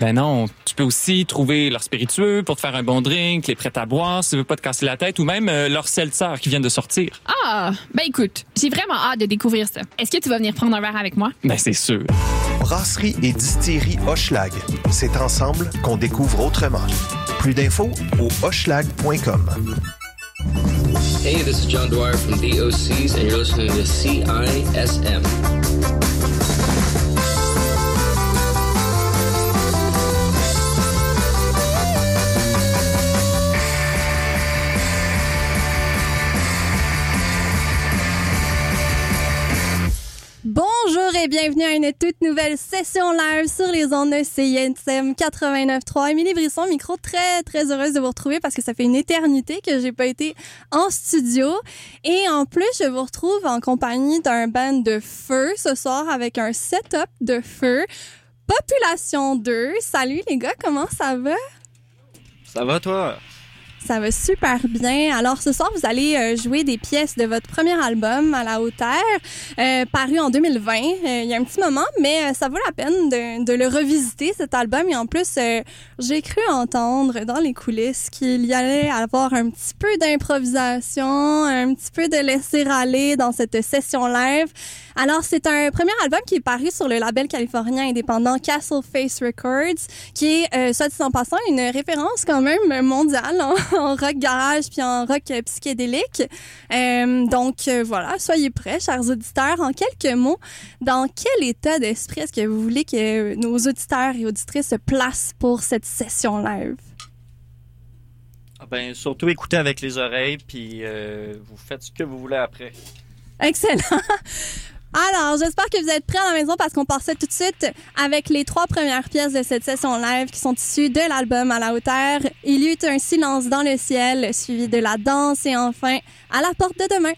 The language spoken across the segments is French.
Ben non, tu peux aussi trouver leur spiritueux pour te faire un bon drink, les prêts à boire si tu veux pas te casser la tête, ou même euh, leur seltzer qui vient de sortir. Ah, ben écoute, j'ai vraiment hâte de découvrir ça. Est-ce que tu vas venir prendre un verre avec moi? Ben c'est sûr. Brasserie et distillerie Hochelag. C'est ensemble qu'on découvre autrement. Plus d'infos au hochelag.com. Hey, this is John Dwyer from DOCs, and you're listening to CISM. Et bienvenue à une toute nouvelle session live sur les ondes de CISM 89.3. Émilie Brisson, micro, très très heureuse de vous retrouver parce que ça fait une éternité que j'ai pas été en studio. Et en plus, je vous retrouve en compagnie d'un band de feu ce soir avec un setup de feu. Population 2. Salut les gars, comment ça va? Ça va toi? Ça va super bien. Alors ce soir, vous allez euh, jouer des pièces de votre premier album à la hauteur, euh, paru en 2020. Euh, il y a un petit moment, mais euh, ça vaut la peine de, de, le revisiter cet album. Et en plus, euh, j'ai cru entendre dans les coulisses qu'il y allait avoir un petit peu d'improvisation, un petit peu de laisser aller dans cette session live. Alors c'est un premier album qui est paru sur le label californien indépendant Castle Face Records, qui est, euh, soit dit en passant, une référence quand même mondiale en, en rock garage puis en rock euh, psychédélique. Euh, donc voilà, soyez prêts, chers auditeurs. En quelques mots, dans quel état d'esprit est-ce que vous voulez que nos auditeurs et auditrices se placent pour cette session live? Ah ben, surtout écoutez avec les oreilles, puis euh, vous faites ce que vous voulez après. Excellent. Alors, j'espère que vous êtes prêts à la maison parce qu'on part tout de suite avec les trois premières pièces de cette session live qui sont issues de l'album À la hauteur. Il y eut un silence dans le ciel, suivi de la danse et enfin à la porte de demain.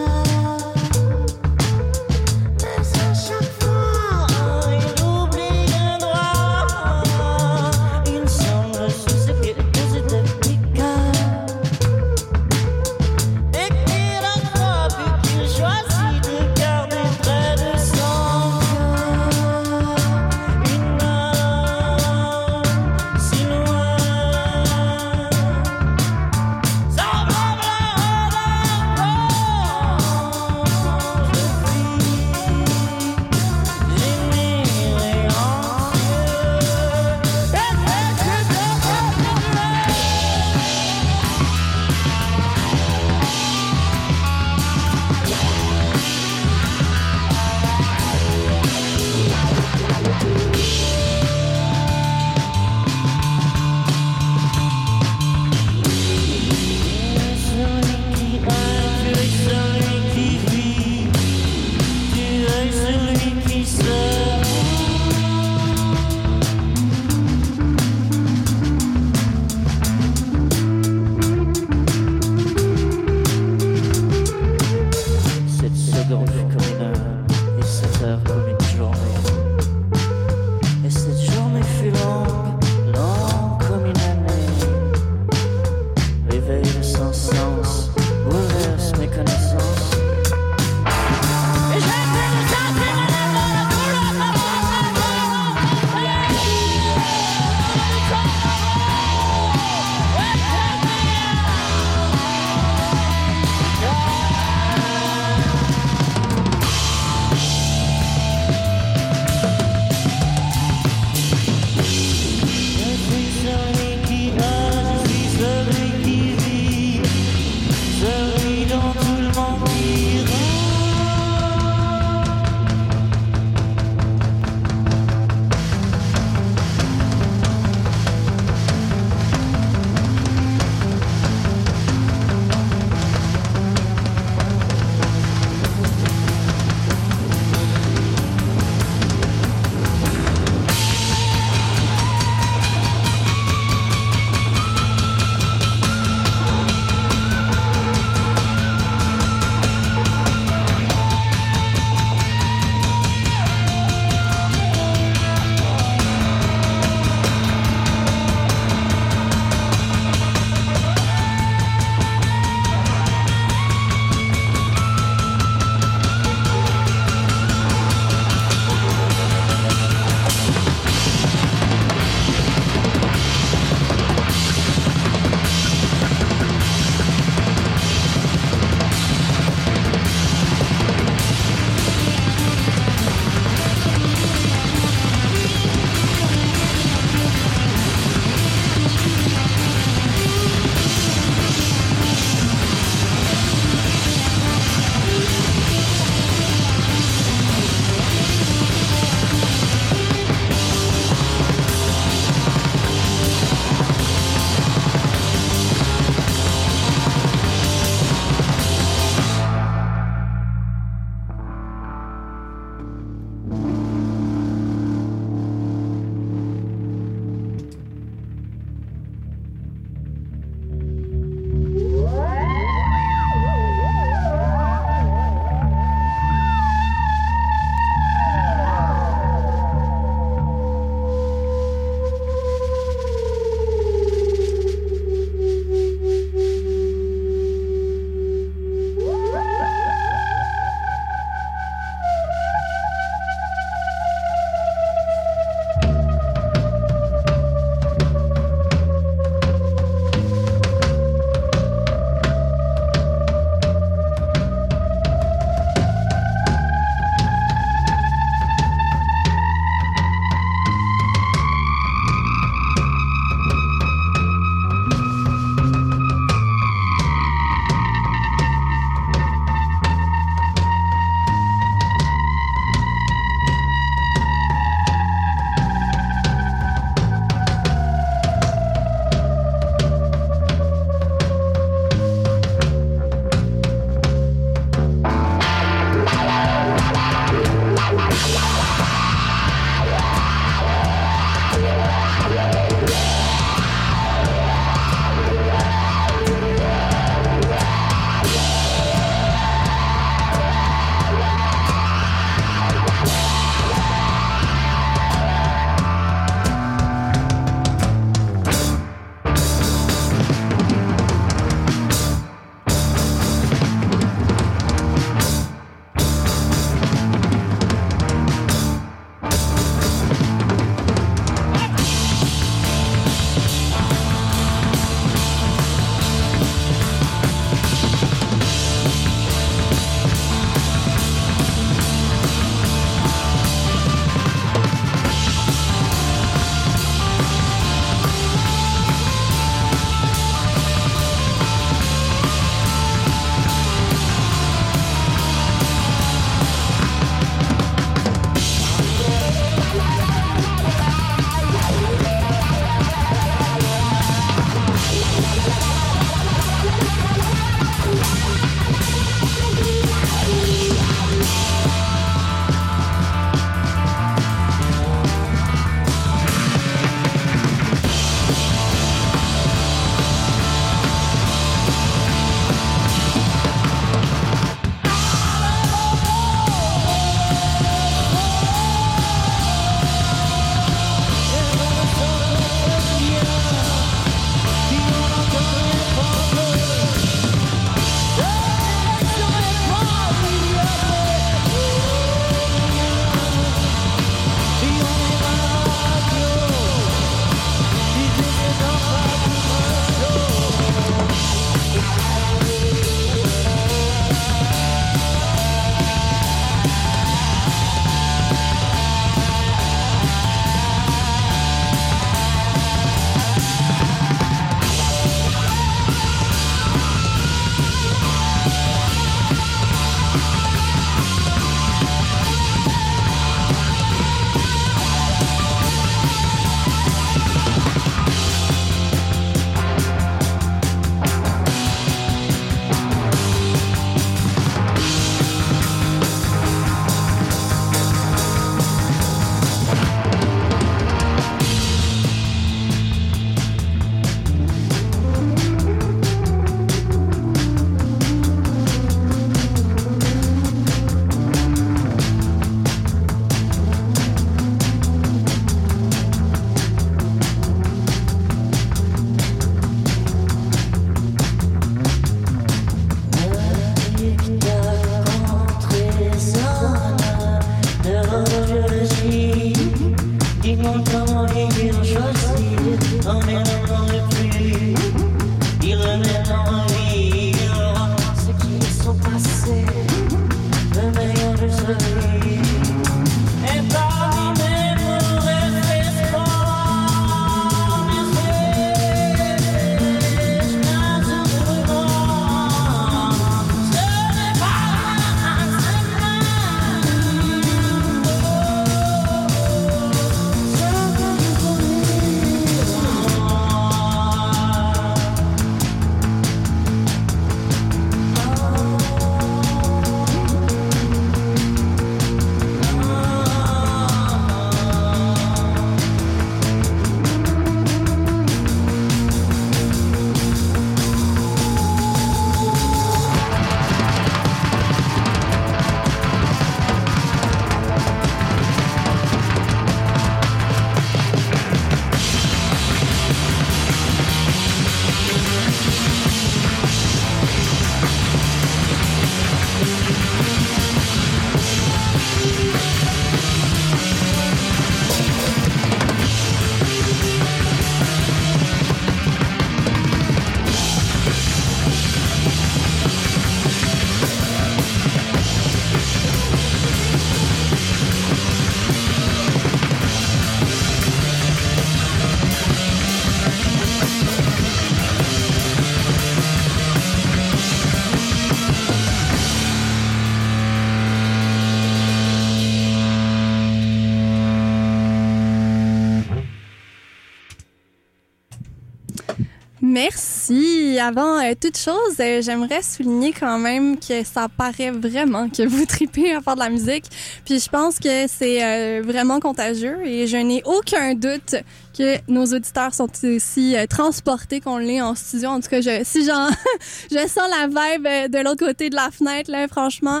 Merci. Avant euh, toute chose, euh, j'aimerais souligner quand même que ça paraît vraiment que vous tripez à faire de la musique. Puis je pense que c'est euh, vraiment contagieux et je n'ai aucun doute que nos auditeurs sont aussi transportés qu'on l'est en studio. En tout cas, je, si j'en, je sens la vibe de l'autre côté de la fenêtre, là, franchement,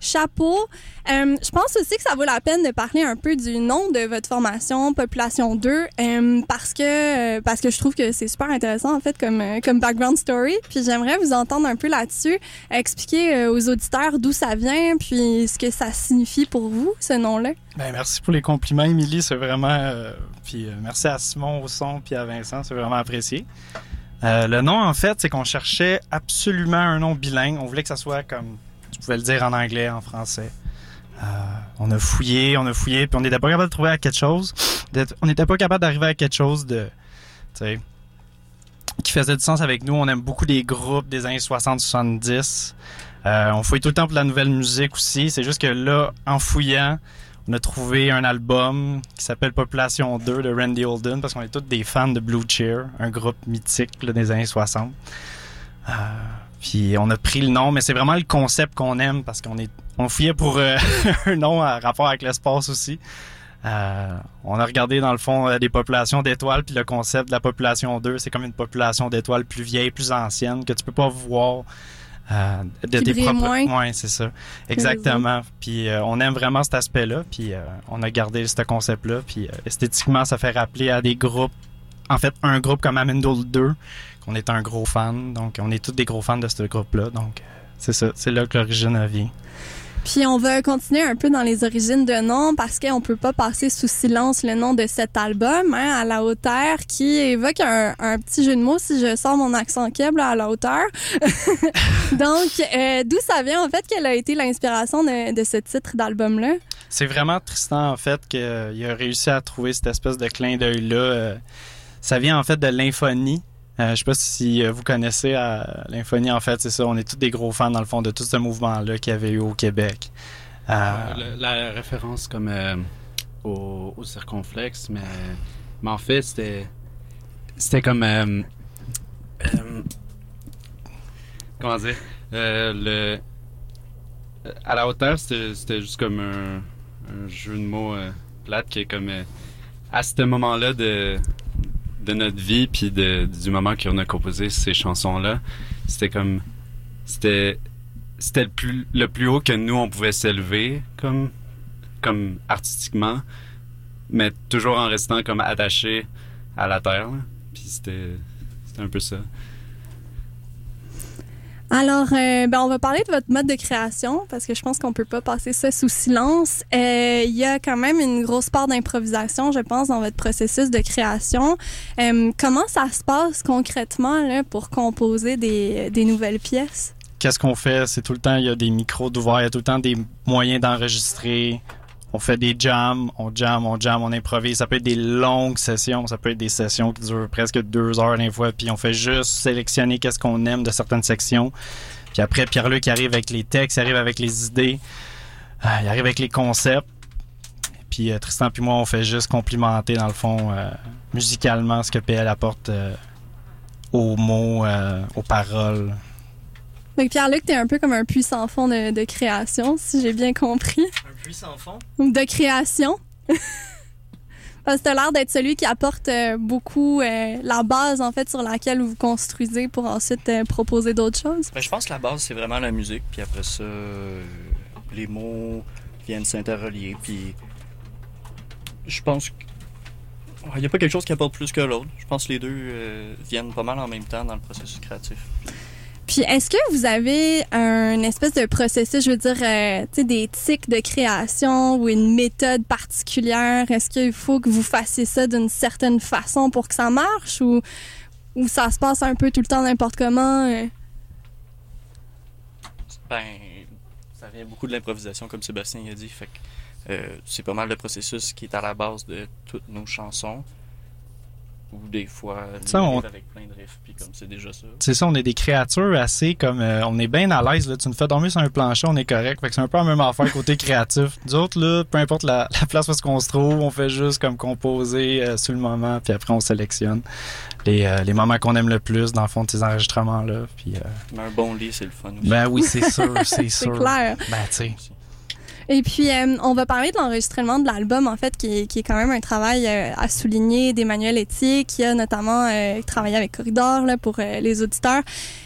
chapeau. Euh, je pense aussi que ça vaut la peine de parler un peu du nom de votre formation, Population 2, euh, parce que euh, parce que je trouve que c'est super intéressant en fait comme comme background story. Puis j'aimerais vous entendre un peu là-dessus, expliquer aux auditeurs d'où ça vient, puis ce que ça signifie pour vous ce nom-là. Ben, merci pour les compliments, Émilie. C'est vraiment. puis merci à Simon au son puis à Vincent. C'est vraiment apprécié. Le nom, en fait, c'est qu'on cherchait absolument un nom bilingue. On voulait que ça soit comme. Tu pouvais le dire en anglais, en français. Euh, on a fouillé, on a fouillé, puis on n'était pas capable de trouver à quelque chose. On n'était pas capable d'arriver à quelque chose de. Qui faisait du sens avec nous. On aime beaucoup des groupes des années 60-70. Euh, on fouille tout le temps pour la nouvelle musique aussi. C'est juste que là, en fouillant, on a trouvé un album qui s'appelle Population 2 de Randy Holden parce qu'on est tous des fans de Blue Cheer, un groupe mythique des années 60. Euh, puis on a pris le nom, mais c'est vraiment le concept qu'on aime parce qu'on est on fouillait pour euh, un nom à rapport avec l'espace aussi. Euh, on a regardé dans le fond euh, des populations d'étoiles, puis le concept de la population 2, c'est comme une population d'étoiles plus vieille, plus ancienne, que tu peux pas voir euh, de tes propres. moins. Ouais, c'est ça. Exactement. Puis euh, on aime vraiment cet aspect-là, puis on a gardé ce concept-là, puis esthétiquement, ça fait rappeler à des groupes. En fait, un groupe comme Amendol 2, qu'on est un gros fan, donc on est tous des gros fans de ce groupe-là, donc euh, c'est ça, c'est là que l'origine vient. Puis on va continuer un peu dans les origines de nom parce qu'on peut pas passer sous silence le nom de cet album, hein, à la hauteur, qui évoque un, un petit jeu de mots si je sors mon accent là, à la hauteur. Donc, euh, d'où ça vient en fait quelle a été l'inspiration de, de ce titre d'album-là? C'est vraiment Tristan, en fait, qu'il a réussi à trouver cette espèce de clin d'œil-là. Euh, ça vient, en fait, de l'infonie. Euh, je sais pas si euh, vous connaissez euh, l'infonie, en fait, c'est ça. On est tous des gros fans, dans le fond, de tout ce mouvement-là qu'il y avait eu au Québec. Euh, la référence comme au, au circonflexe, mais, mais en fait, c'était. C'était comme. comment dire le, À la hauteur, c'était juste comme un, jeu de mots plate qui est comme. à ce moment-là de, de notre vie, puis du moment qu'on a composé ces chansons-là, c'était comme. C'était c'était le plus, le plus haut que nous, on pouvait s'élever comme, comme artistiquement, mais toujours en restant comme attaché à la terre. là. Puis c'était, c'était un peu ça. Alors, euh, ben, on va parler de votre mode de création parce que je pense qu'on peut pas passer ça sous silence. Euh, Il y a quand même une grosse part d'improvisation, je pense, dans votre processus de création. Euh, comment ça se passe concrètement là, pour composer des, des nouvelles pièces? Qu'est-ce qu'on fait? C'est tout le temps, il y a des micros d'ouvert, il y a tout le temps des moyens d'enregistrer. On fait des jams, on jam, on jam, on improvise. Ça peut être des longues sessions, ça peut être des sessions qui durent presque deux heures des fois, puis on fait juste sélectionner qu'est-ce qu'on aime de certaines sections. Puis après, Pierre-Luc arrive avec les textes, il arrive avec les idées, euh, il arrive avec les concepts. Puis euh, Tristan puis moi, on fait juste complimenter, dans le fond, euh, musicalement, ce que PL apporte aux mots, aux paroles. Donc, Pierre-Luc, t'es un peu comme un puissant fond de création, si j'ai bien compris. Puits sans fond. Ou de création. Parce que t'as l'air d'être celui qui apporte euh, beaucoup euh, la base, en fait, sur laquelle vous construisez pour ensuite euh, proposer d'autres choses. Ben, je pense que la base, c'est vraiment la musique. Puis après ça, euh, les mots viennent s'interrelier. Puis je pense qu'il n'y a pas quelque chose qui apporte plus que l'autre. Je pense que les deux euh, viennent pas mal en même temps dans le processus créatif. Puis, est-ce que vous avez un espèce de processus, je veux dire, euh, tu sais, des tics de création ou une méthode particulière? Est-ce qu'il faut que vous fassiez ça d'une certaine façon pour que ça marche ou, ça se passe un peu tout le temps n'importe comment? euh? Ben, ça vient beaucoup de l'improvisation, comme Sébastien a dit. Fait que euh, c'est pas mal le processus qui est à la base de toutes nos chansons. Ou des fois, Ça, on... on- avec plein de riffs, puis comme c'est déjà ça. C'est ça, on est des créatures assez comme. euh, on est bien à l'aise. Là. Tu nous fais dormir sur un plancher, on est correct. Fait que c'est un peu la même affaire côté créatif. Nous autres, là, peu importe la, la place où est-ce qu'on se trouve, on fait juste comme composer euh, sur le moment, puis après on sélectionne les, euh, les moments qu'on aime le plus dans le fond de ces enregistrements-là. Puis, euh, Mais un bon lit, c'est le fun aussi. ben oui, c'est sûr, c'est C'est sûr. clair. Ben, tu sais. Et puis, euh, on va parler de l'enregistrement de l'album, en fait, qui est, qui est quand même un travail euh, à souligner d'Emmanuel Etier, qui a notamment euh, travaillé avec Corridor là, pour euh, les auditeurs.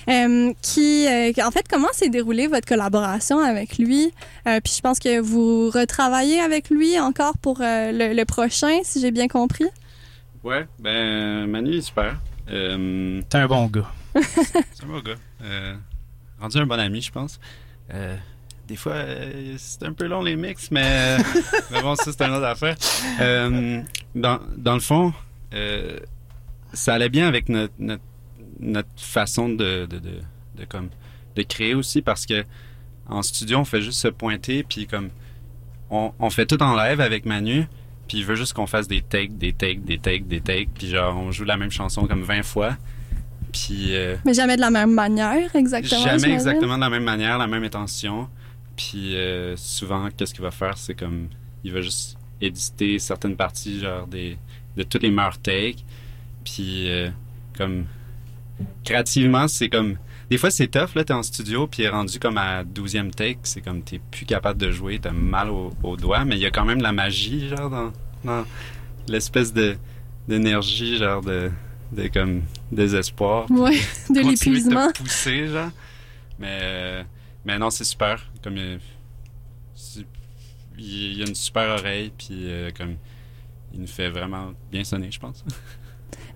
Euh, qui, euh, en fait, comment s'est déroulée votre collaboration avec lui? Euh, puis je pense que vous retravaillez avec lui encore pour euh, le, le prochain, si j'ai bien compris. Ouais, ben Manu est super. Euh, T'es un bon gars. c'est un bon gars. Euh, rendu un bon ami, je pense. Euh, des fois, euh, c'est un peu long les mix, mais, mais bon, ça c'est une autre affaire. Euh, dans, dans le fond, euh, ça allait bien avec notre, notre, notre façon de, de, de, de comme, de créer aussi parce que en studio, on fait juste se pointer, puis comme on, on fait tout en live avec Manu, puis il veut juste qu'on fasse des takes, des takes, des takes, des takes, puis genre on joue la même chanson comme 20 fois. Puis euh, Mais jamais de la même manière, exactement. Jamais exactement de la même manière, la même intention. Puis euh, souvent, qu'est-ce qu'il va faire, c'est comme il va juste éditer certaines parties, genre des de tous les meilleurs takes. Puis euh, comme créativement, c'est comme des fois c'est tough là, t'es en studio puis rendu comme à 12e take, c'est comme t'es plus capable de jouer, t'as mal au- aux doigts, mais il y a quand même de la magie genre dans, dans l'espèce de d'énergie genre de de comme désespoir Ouais, de l'épuisement. te pousser, genre. Mais, euh, mais non, c'est super. Comme, euh, il a une super oreille, puis euh, comme, il nous fait vraiment bien sonner, je pense.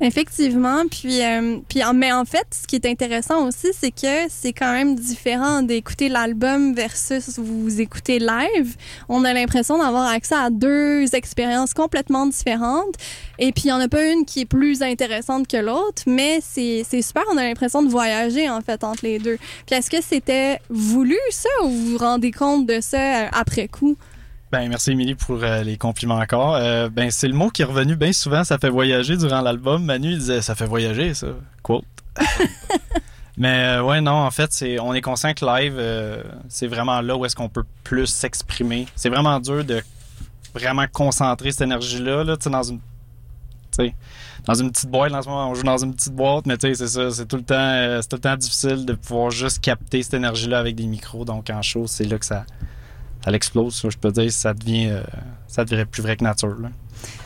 Effectivement, puis, euh, puis mais en fait, ce qui est intéressant aussi, c'est que c'est quand même différent d'écouter l'album versus vous écouter live. On a l'impression d'avoir accès à deux expériences complètement différentes. Et puis, il n'y en a pas une qui est plus intéressante que l'autre, mais c'est c'est super. On a l'impression de voyager, en fait, entre les deux. Puis, est-ce que c'était voulu, ça, ou vous vous rendez compte de ça euh, après coup? Ben, merci Émilie pour euh, les compliments encore. Euh, ben, c'est le mot qui est revenu bien souvent, ça fait voyager durant l'album. Manu il disait ça fait voyager, ça. Quote. Mais euh, ouais, non, en fait, c'est on est conscient que live, c'est vraiment là où est-ce qu'on peut plus s'exprimer. C'est vraiment dur de vraiment concentrer cette énergie-là, là, tu sais, dans une. tu sais, dans une petite boîte, en ce moment, on joue dans une petite boîte, mais tu sais, c'est ça, c'est tout le temps, c'est tout le temps difficile de pouvoir juste capter cette énergie-là avec des micros. Donc en show, c'est là que ça, ça l'explose. ça, Je peux dire, ça devient, euh, ça devient plus vrai que nature. là.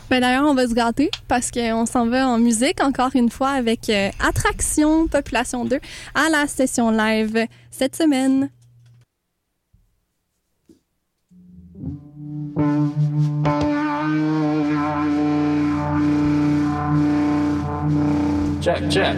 Ben d'ailleurs, on va se gâter parce qu'on s'en va en musique encore une fois avec euh, Attraction Population 2 à la session live cette semaine. Check, check.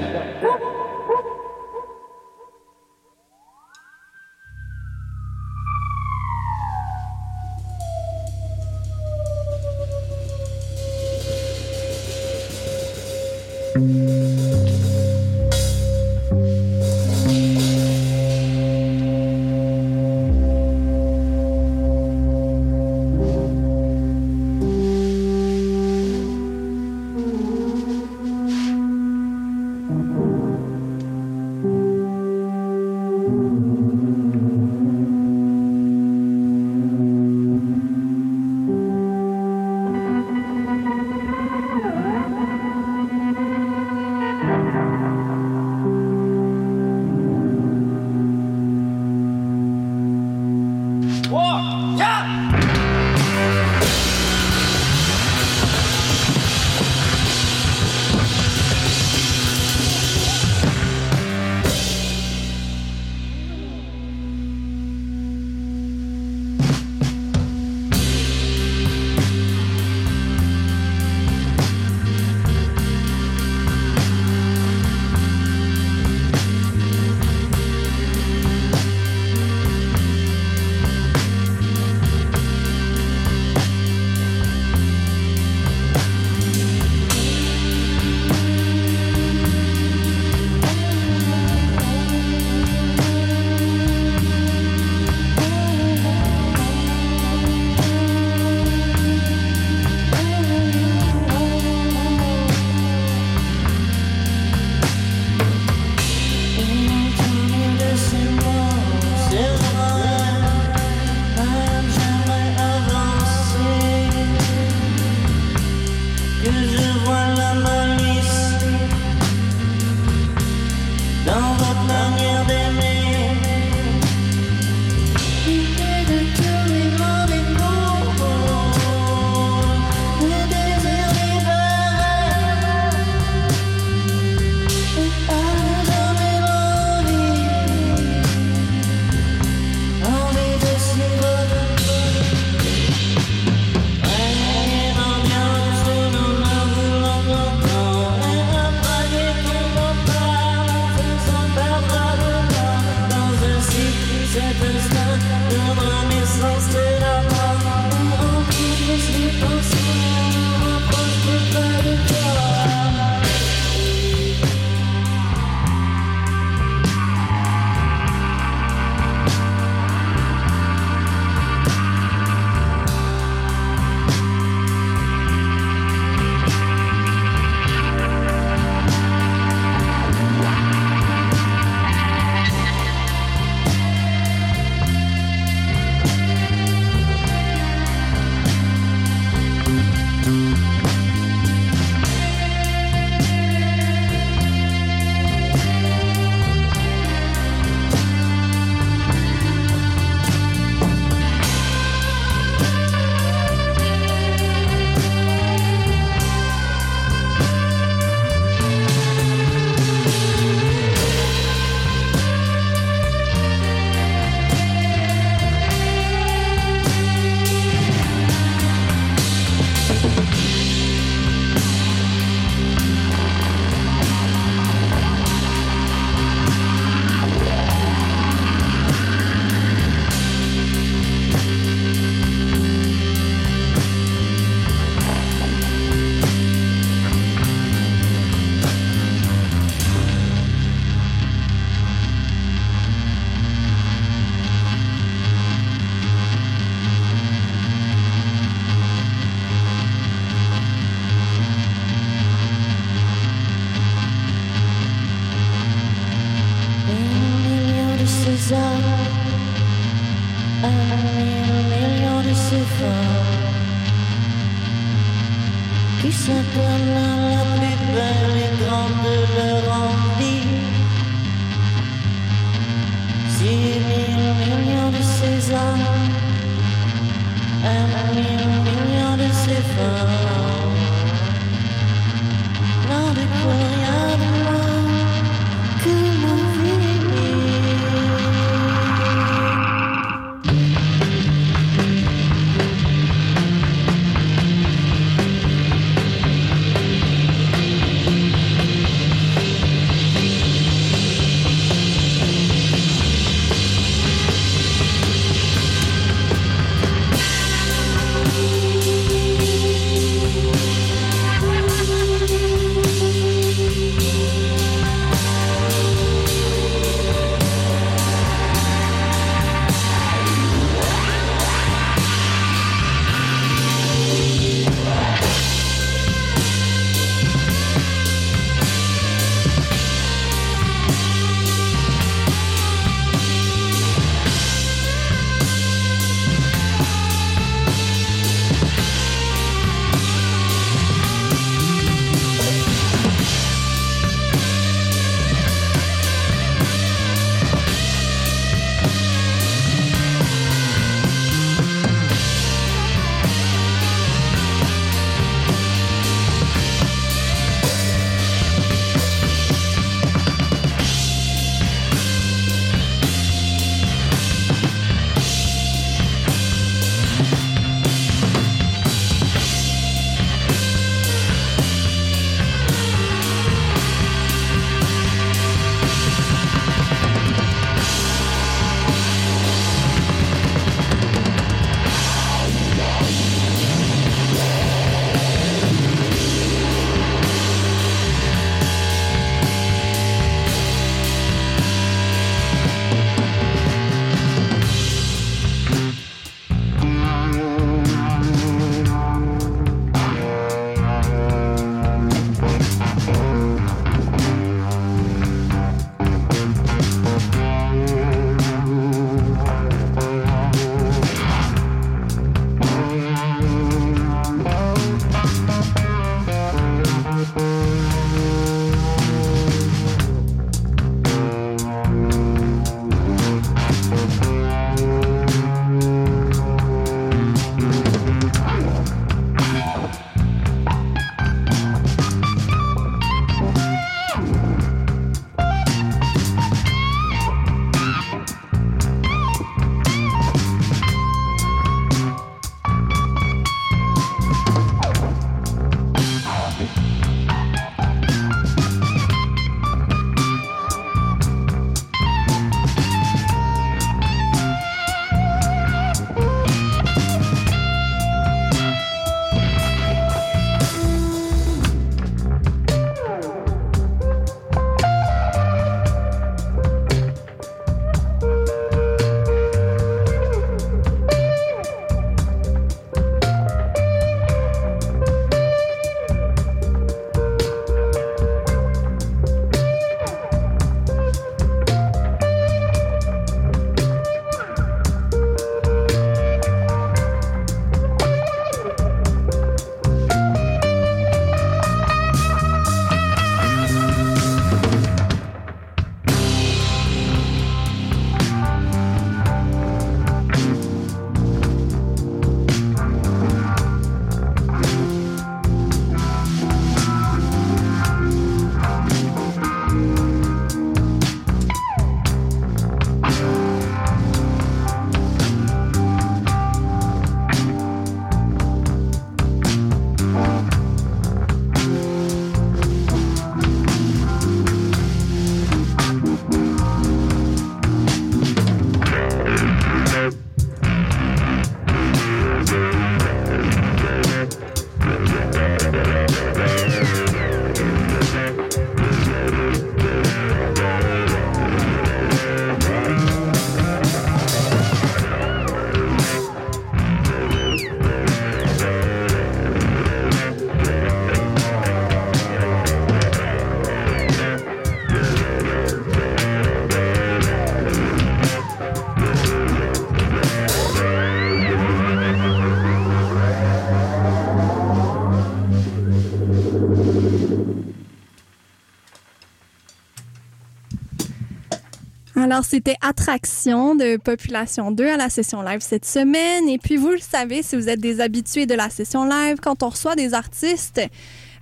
Alors, c'était Attraction de Population 2 à la session live cette semaine. Et puis, vous le savez, si vous êtes des habitués de la session live, quand on reçoit des artistes,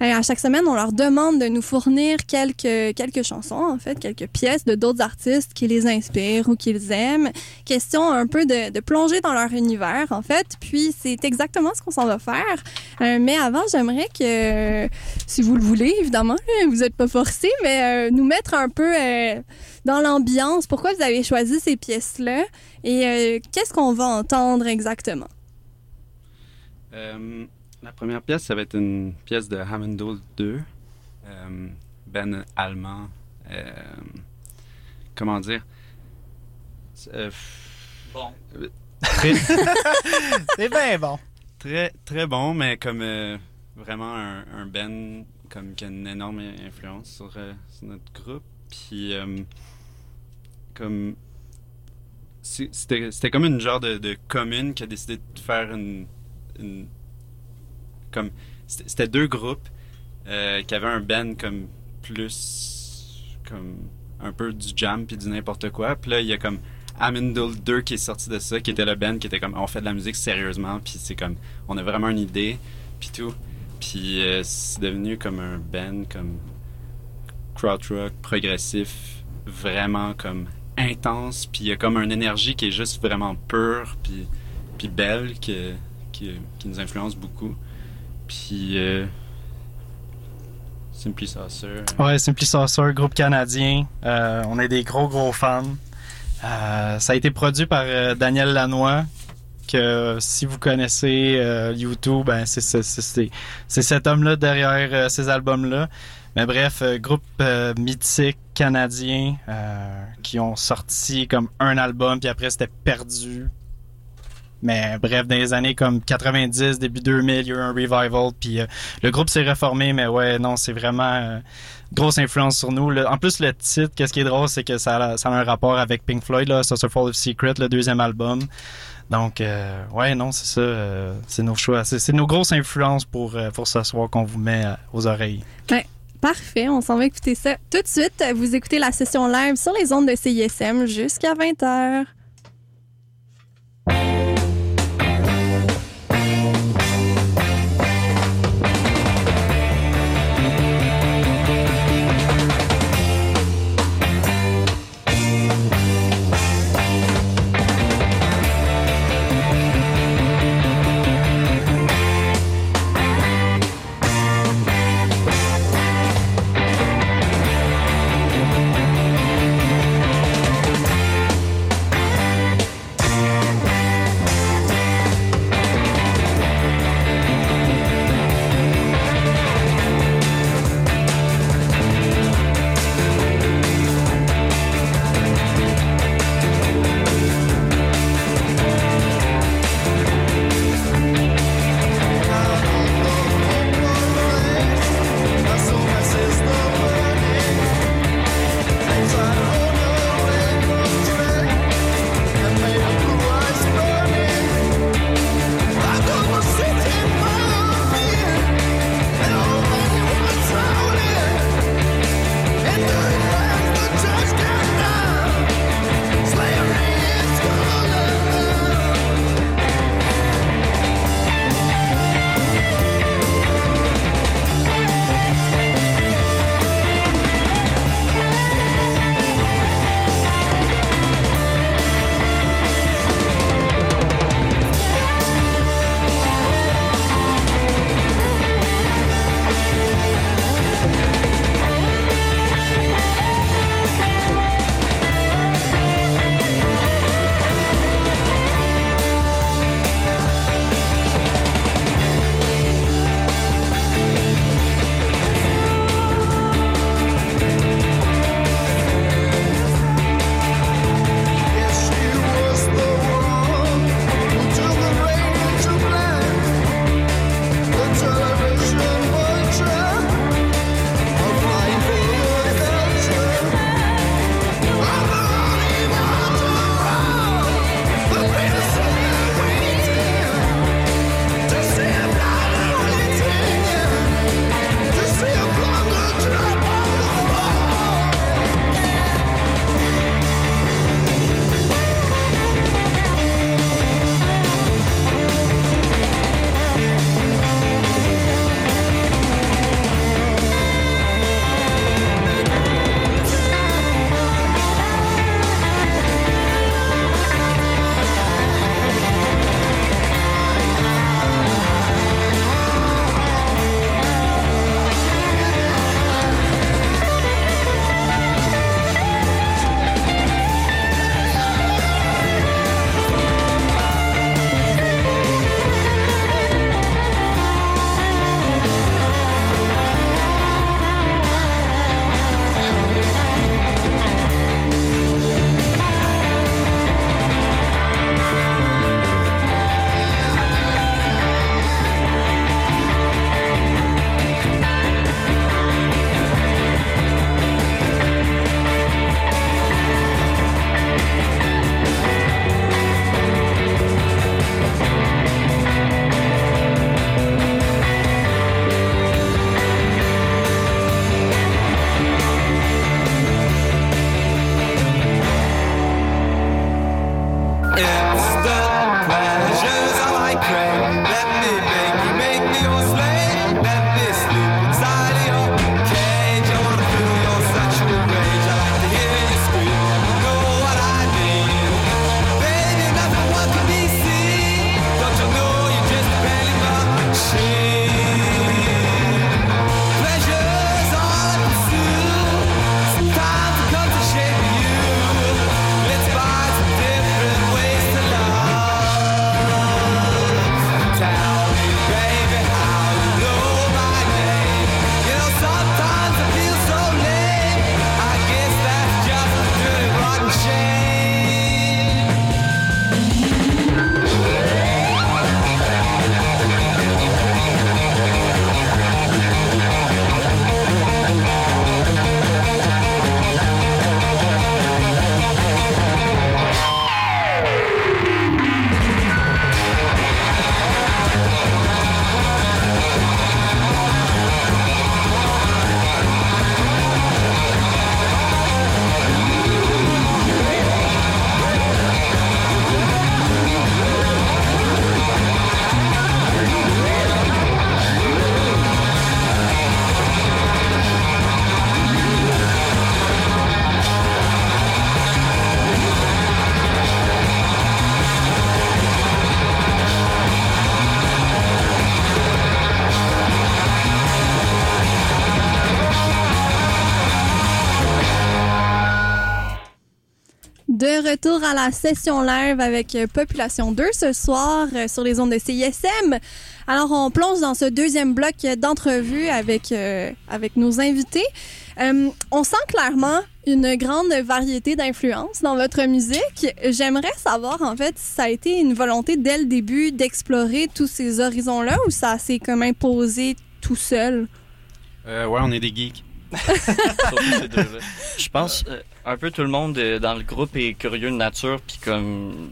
euh, à chaque semaine, on leur demande de nous fournir quelques, quelques chansons, en fait, quelques pièces de d'autres artistes qui les inspirent ou qu'ils aiment. Question un peu de, de plonger dans leur univers, en fait. Puis, c'est exactement ce qu'on s'en va faire. Euh, mais avant, j'aimerais que, si vous le voulez, évidemment, vous n'êtes pas forcés, mais euh, nous mettre un peu dans l'ambiance. Pourquoi vous avez choisi ces pièces-là et euh, qu'est-ce qu'on va entendre exactement? Euh, la première pièce, ça va être une pièce de Hammondall 2, euh, ben allemand. euh, comment dire? Euh, Bon. Très, C'est bien bon. très, très bon, mais comme euh, vraiment un, un band comme qui a une énorme influence sur, euh, sur notre groupe. Puis euh, comme c'était comme une genre de, de commune qui a décidé de faire une, comme c'était deux groupes euh, qui avaient un band comme plus comme un peu du jam puis du n'importe quoi. Puis là il y a comme Amindle 2 qui est sorti de ça, qui était le band qui était comme on fait de la musique sérieusement, puis c'est comme on a vraiment une idée, puis tout. Puis euh, c'est devenu comme un band comme krautrock progressif, vraiment comme intense, puis il y a comme une énergie qui est juste vraiment pure, puis, puis belle, qui, qui, nous influence beaucoup. Puis euh, Simply Saucer. Ouais, Simply Saucer, groupe canadien. Euh, on est des gros, gros fans. Euh, ça a été produit par euh, Daniel Lanois, que si vous connaissez YouTube, ben, c'est cet homme-là derrière ces albums-là. Mais bref, euh, groupe euh, mythique canadien euh, qui ont sorti comme un album, puis après c'était perdu. Mais bref, dans les années comme 90, début 2000, il y a eu un revival, puis le groupe s'est reformé, mais ouais, non, c'est vraiment grosse influence sur nous. En plus, le titre, qu'est-ce qui est drôle, c'est que ça a, ça un rapport avec Pink Floyd, là, Fall of Secret, le deuxième album. Donc, ouais, non, c'est ça, c'est nos choix. C'est nos grosses influences pour, euh, pour ce qu'on vous met aux oreilles. Parfait, on s'en va écouter ça tout de suite. Vous écoutez la session live sur les ondes de CISM jusqu'à 20h. La session live avec euh, Population 2 ce soir euh, sur les ondes de CISM. Alors, on plonge dans ce deuxième bloc d'entrevue avec, euh, avec nos invités. On sent clairement une grande variété d'influences dans votre musique. J'aimerais savoir, en fait, si ça a été une volonté dès le début d'explorer tous ces horizons-là ou ça s'est comme imposé tout seul? Euh, ouais, on est des geeks. Je pense euh, un peu tout le monde euh, dans le groupe est curieux de nature, puis comme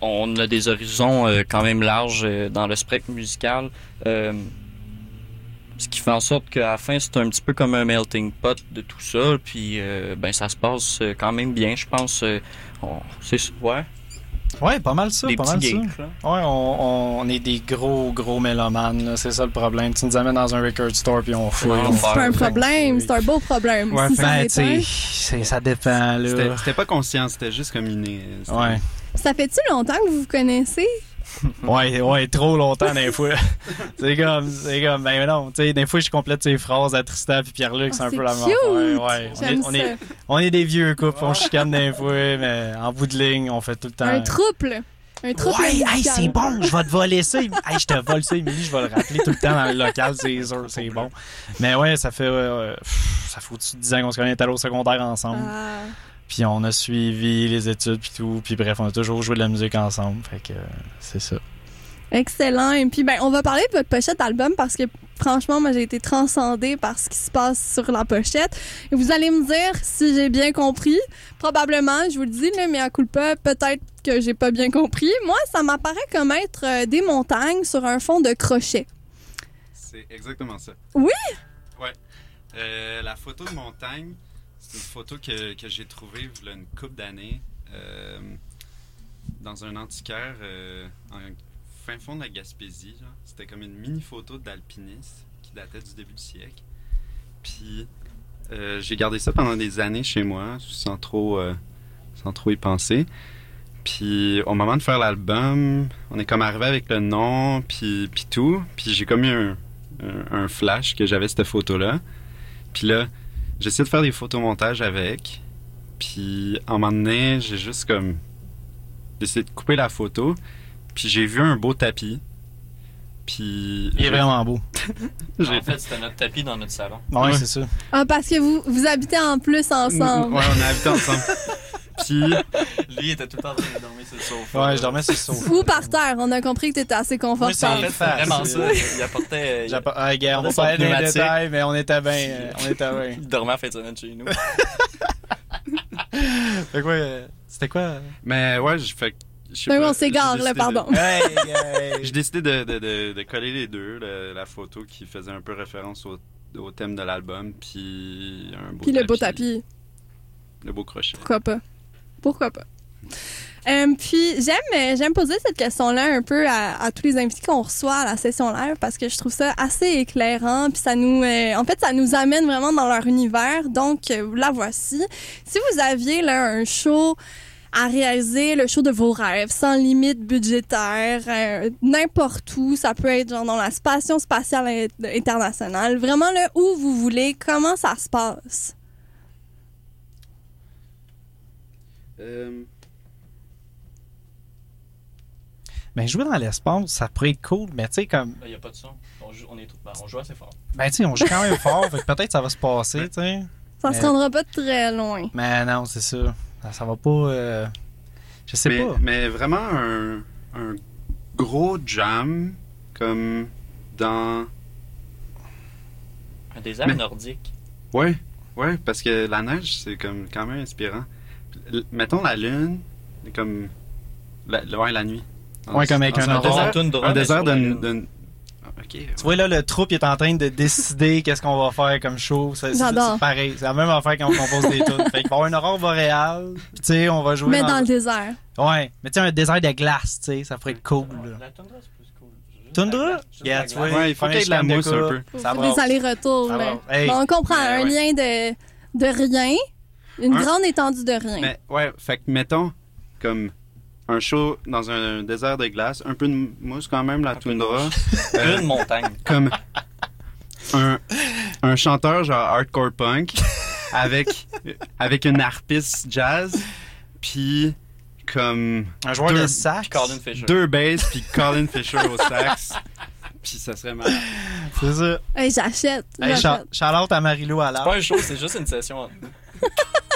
on a des horizons euh, quand même larges euh, dans le spectre musical, ce qui fait en sorte qu'à la fin c'est un petit peu comme un melting pot de tout ça, puis ben ça se passe quand même bien, je pense. on- c'est ouais, Ouais, pas mal ça, des pas mal ça. là. Ouais, on, on est des gros, gros mélomanes, là. c'est ça le problème. Tu nous amènes dans un record store puis on fouille. Ouais, C'est pas un problème, c'est un beau problème. Ouais, si ça ben, l'est tu sais, c'est- ça dépend, C'était pas conscient, c'était juste comme. C'était- Ouais. Ça fait-tu longtemps que vous vous connaissez? Ouais, ouais, trop longtemps des fois. c'est comme, c'est comme, ben non, tu sais, des fois je complète ces phrases à Tristan puis Pierre-Luc, c'est un c'est peu la cute! affaire. Ouais, on est, J'aime on, est, ça. on est des vieux couples, on chicane des fois, mais en bout de ligne, on fait tout le temps. Un trouble. Un trouble Ouais, hey, c'est bon, je vais te voler ça. Hey, je te vole ça, Émilie, je vais le rappeler tout le temps dans le local, c'est sûr, c'est bon. Mais ouais, ça fait, euh, pff, ça fait au-dessus de 10 ans qu'on se connaît, allés au secondaire ensemble. Ah. Puis on a suivi les études puis tout, puis bref, on a toujours joué de la musique ensemble, fait que euh, c'est ça. Excellent. Et puis, ben, on va parler de votre pochette d'album parce que, franchement, moi, j'ai été transcendée par ce qui se passe sur la pochette. Et vous allez me dire si j'ai bien compris. Probablement, je vous le dis, là, mais à coup pas, peut-être que j'ai pas bien compris. Moi, ça m'apparaît comme être euh, des montagnes sur un fond de crochet. C'est exactement ça. Oui? Ouais. Euh, la photo de montagne, une photo que, que j'ai trouvée il y a une couple d'années euh, dans un antiquaire euh, en fin fond de la Gaspésie. C'était comme une mini photo d'alpiniste qui datait du début du siècle. Puis euh, j'ai gardé ça pendant des années chez moi sans trop, sans trop y penser. Puis au moment de faire l'album, on est comme arrivé avec le nom, puis, puis tout. Puis j'ai comme eu un, un, un flash que j'avais cette photo-là. Puis là, j'ai essayé de faire des photomontages avec. Puis à un moment donné, j'ai juste comme essayé de couper la photo. Puis j'ai vu un beau tapis. Puis Il est j'ai- vraiment beau. j'ai- En fait, c'était notre tapis dans notre salon. Ouais. c'est ça. Ah, parce que vous, vous habitez en plus ensemble. Ouais, on a habité ensemble. Puis Lui, il était tout le temps en train de dormir sur le sofa. Ouais, je dormais sur le sofa. Ou par terre. On a compris que t'étais assez Oui, confortable. c'est- En fait, c'est vraiment ça. Il apportait. Il, Ah, gars, on va a son pas aller dans les pneumatique. détails, mais on était bien. euh, on était bien. il dormait en fin de semaine chez nous. Fait quoi, c'était quoi? Mais ouais, j'ai fait. je sais Mais pas, on s'égare, là, décidé pardon. de- Hey, hey. J'ai décidé de, de, de, de coller les deux, le- la photo qui faisait un peu référence au, au thème de l'album, puis un beau Puis le beau tapis. Le beau crochet. Pourquoi pas? Pourquoi pas? Euh, puis j'aime euh, j'aime poser cette question-là un peu à, tous les invités qu'on reçoit à la session live parce que je trouve ça assez éclairant puis ça nous euh, en fait ça nous amène vraiment dans leur univers. Donc la voici. Si vous aviez là un show à réaliser le show de vos rêves sans limite budgétaire n'importe où ça peut être genre dans la station spatiale in- internationale vraiment là où vous voulez comment ça se passe? Euh, Ben, jouer dans l'espace, ça pourrait être cool, mais tu sais, comme. Il n'y a pas de son. On joue, on est tout, ben, on joue assez fort. Ben, tu sais, on joue quand même fort, fait que peut-être ça va se passer, tu sais. ça Mais- se rendra pas très loin Mais non, c'est ça. Ça, ça va pas. euh, Je sais mais, pas. mais vraiment un, un gros jam, comme dans. Un désert Mais- nordique. Ouais, ouais, parce que la neige, c'est comme quand même inspirant. Mettons la lune, comme. La, ouais, la nuit. Ouais, comme avec un aurore. désert, un désert de- Ah, Ok. Tu vois, là, le troupe il est en train de décider qu'est-ce qu'on va faire comme show. C'est pareil. C'est la même affaire quand on compose des tunes. Fait qu'il va y avoir une aurore boréale. Puis, tu sais, on va jouer. mais dans le désert Ouais. Mais tu sais, un désert de glace, tu sais, ça pourrait être cool. là. La toundra, c'est plus cool. Juste Toundra? la glace, juste Yeah, la tu glace. vois. Ouais, il faut qu'il y ait de la mousse un peu. Ça va. des allers-retours. Hey. Bon, on comprend un ouais. lien de, de rien, une grande étendue de rien. Mais, ouais, fait que mettons comme un show dans un désert de glace, un peu de mousse quand même, la toundra. Euh, une montagne. Comme un, un, chanteur genre hardcore punk avec, avec une harpiste jazz, puis comme. Un joueur deux, de sax, Fisher. Deux basses, puis Colin Fisher au sax. Puis ça serait mal. C'est ça. Hey, j'achète. Hey, shout, shout à Marilou à C'est pas un show, c'est juste une session.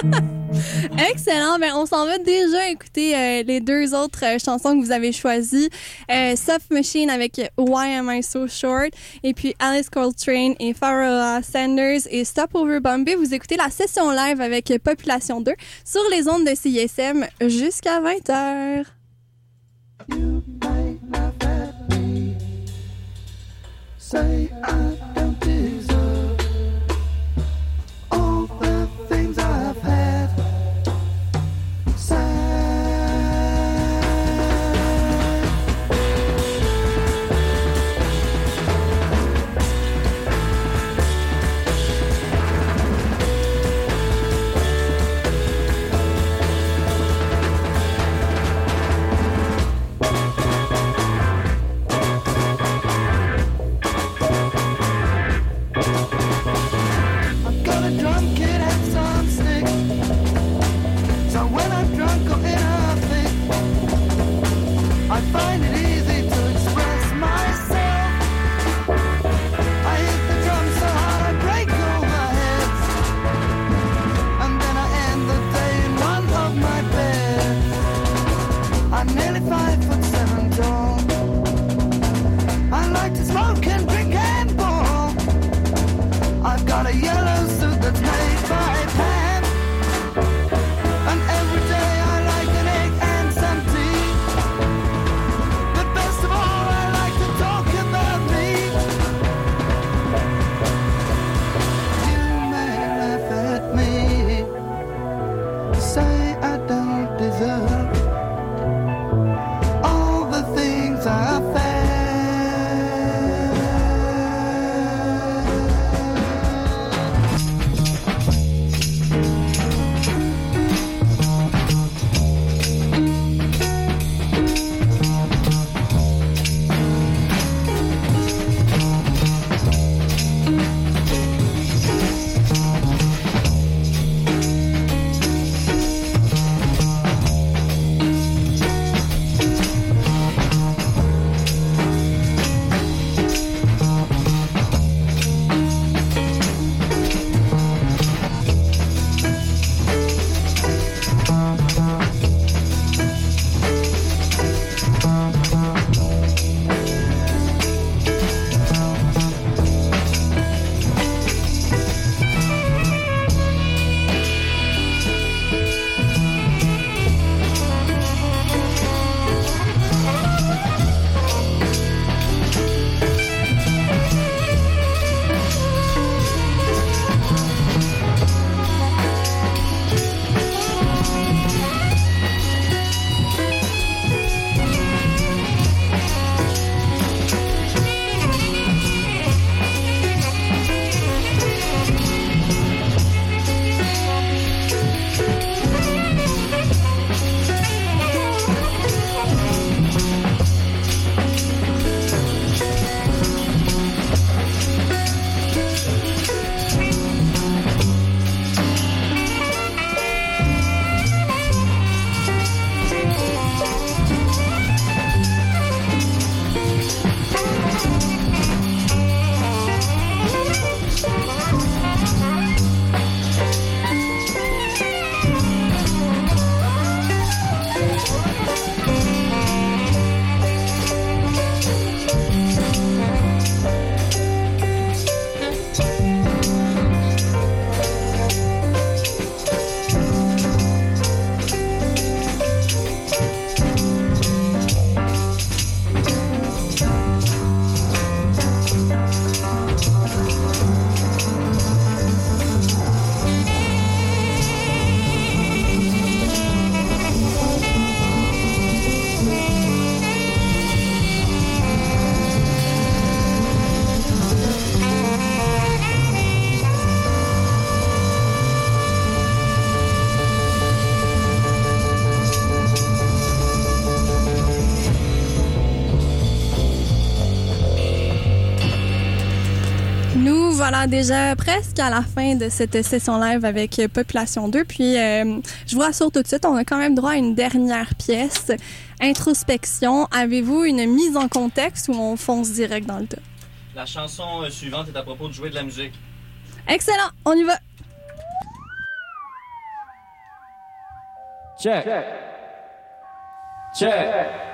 Excellent. Ben, on s'en va déjà écouter euh, les deux autres euh, chansons que vous avez choisies. Euh, Soft Machine avec Why Am I So Short? Et puis Alice Coltrane et Pharoah Sanders et Stop Over Bombay. Vous écoutez la session live avec Population 2 sur les ondes de CISM jusqu'à 20h. Say déjà presque à la fin de cette session live avec euh, Population 2. Puis, euh, je vous rassure tout de suite, on a quand même droit à une dernière pièce. Introspection. Avez-vous une mise en contexte ou on fonce direct dans le tas? La chanson euh, suivante est à propos de jouer de la musique. Excellent, on y va. Check. Check. Thank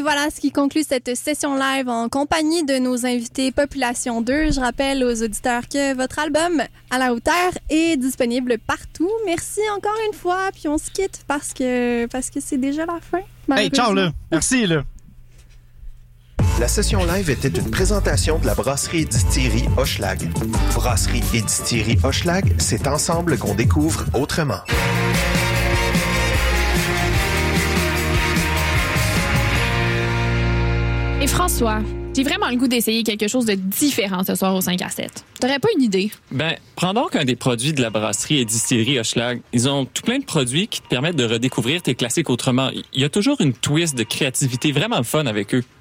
Et voilà ce qui conclut cette session live en compagnie de nos invités Population 2. Je rappelle aux auditeurs que votre album à la hauteur est disponible partout. Merci encore une fois, puis on se quitte parce que parce que c'est déjà la fin. Hey, ciao, là. Merci, là. La session live était une présentation de la brasserie et distillerie Hochelag. Brasserie et distillerie Hochelag, c'est ensemble qu'on découvre autrement. François, j'ai vraiment le goût d'essayer quelque chose de différent ce soir au 5 à 7. T'aurais pas une idée? Ben, prends donc un des produits de la brasserie et distillerie Hochelag. Ils ont tout plein de produits qui te permettent de redécouvrir tes classiques autrement. Il y a toujours une twist de créativité vraiment fun avec eux.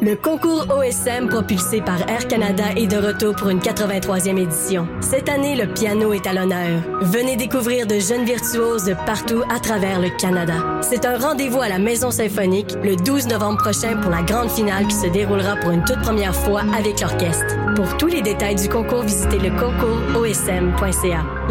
Le concours OSM propulsé par Air Canada est de retour pour une 83e édition. Cette année, le piano est à l'honneur. Venez découvrir de jeunes virtuoses de partout à travers le Canada. C'est un rendez-vous à la Maison Symphonique le 12 novembre prochain pour la grande finale qui se déroulera pour une toute première fois avec l'orchestre. Pour tous les détails du concours, visitez le concours osm.ca.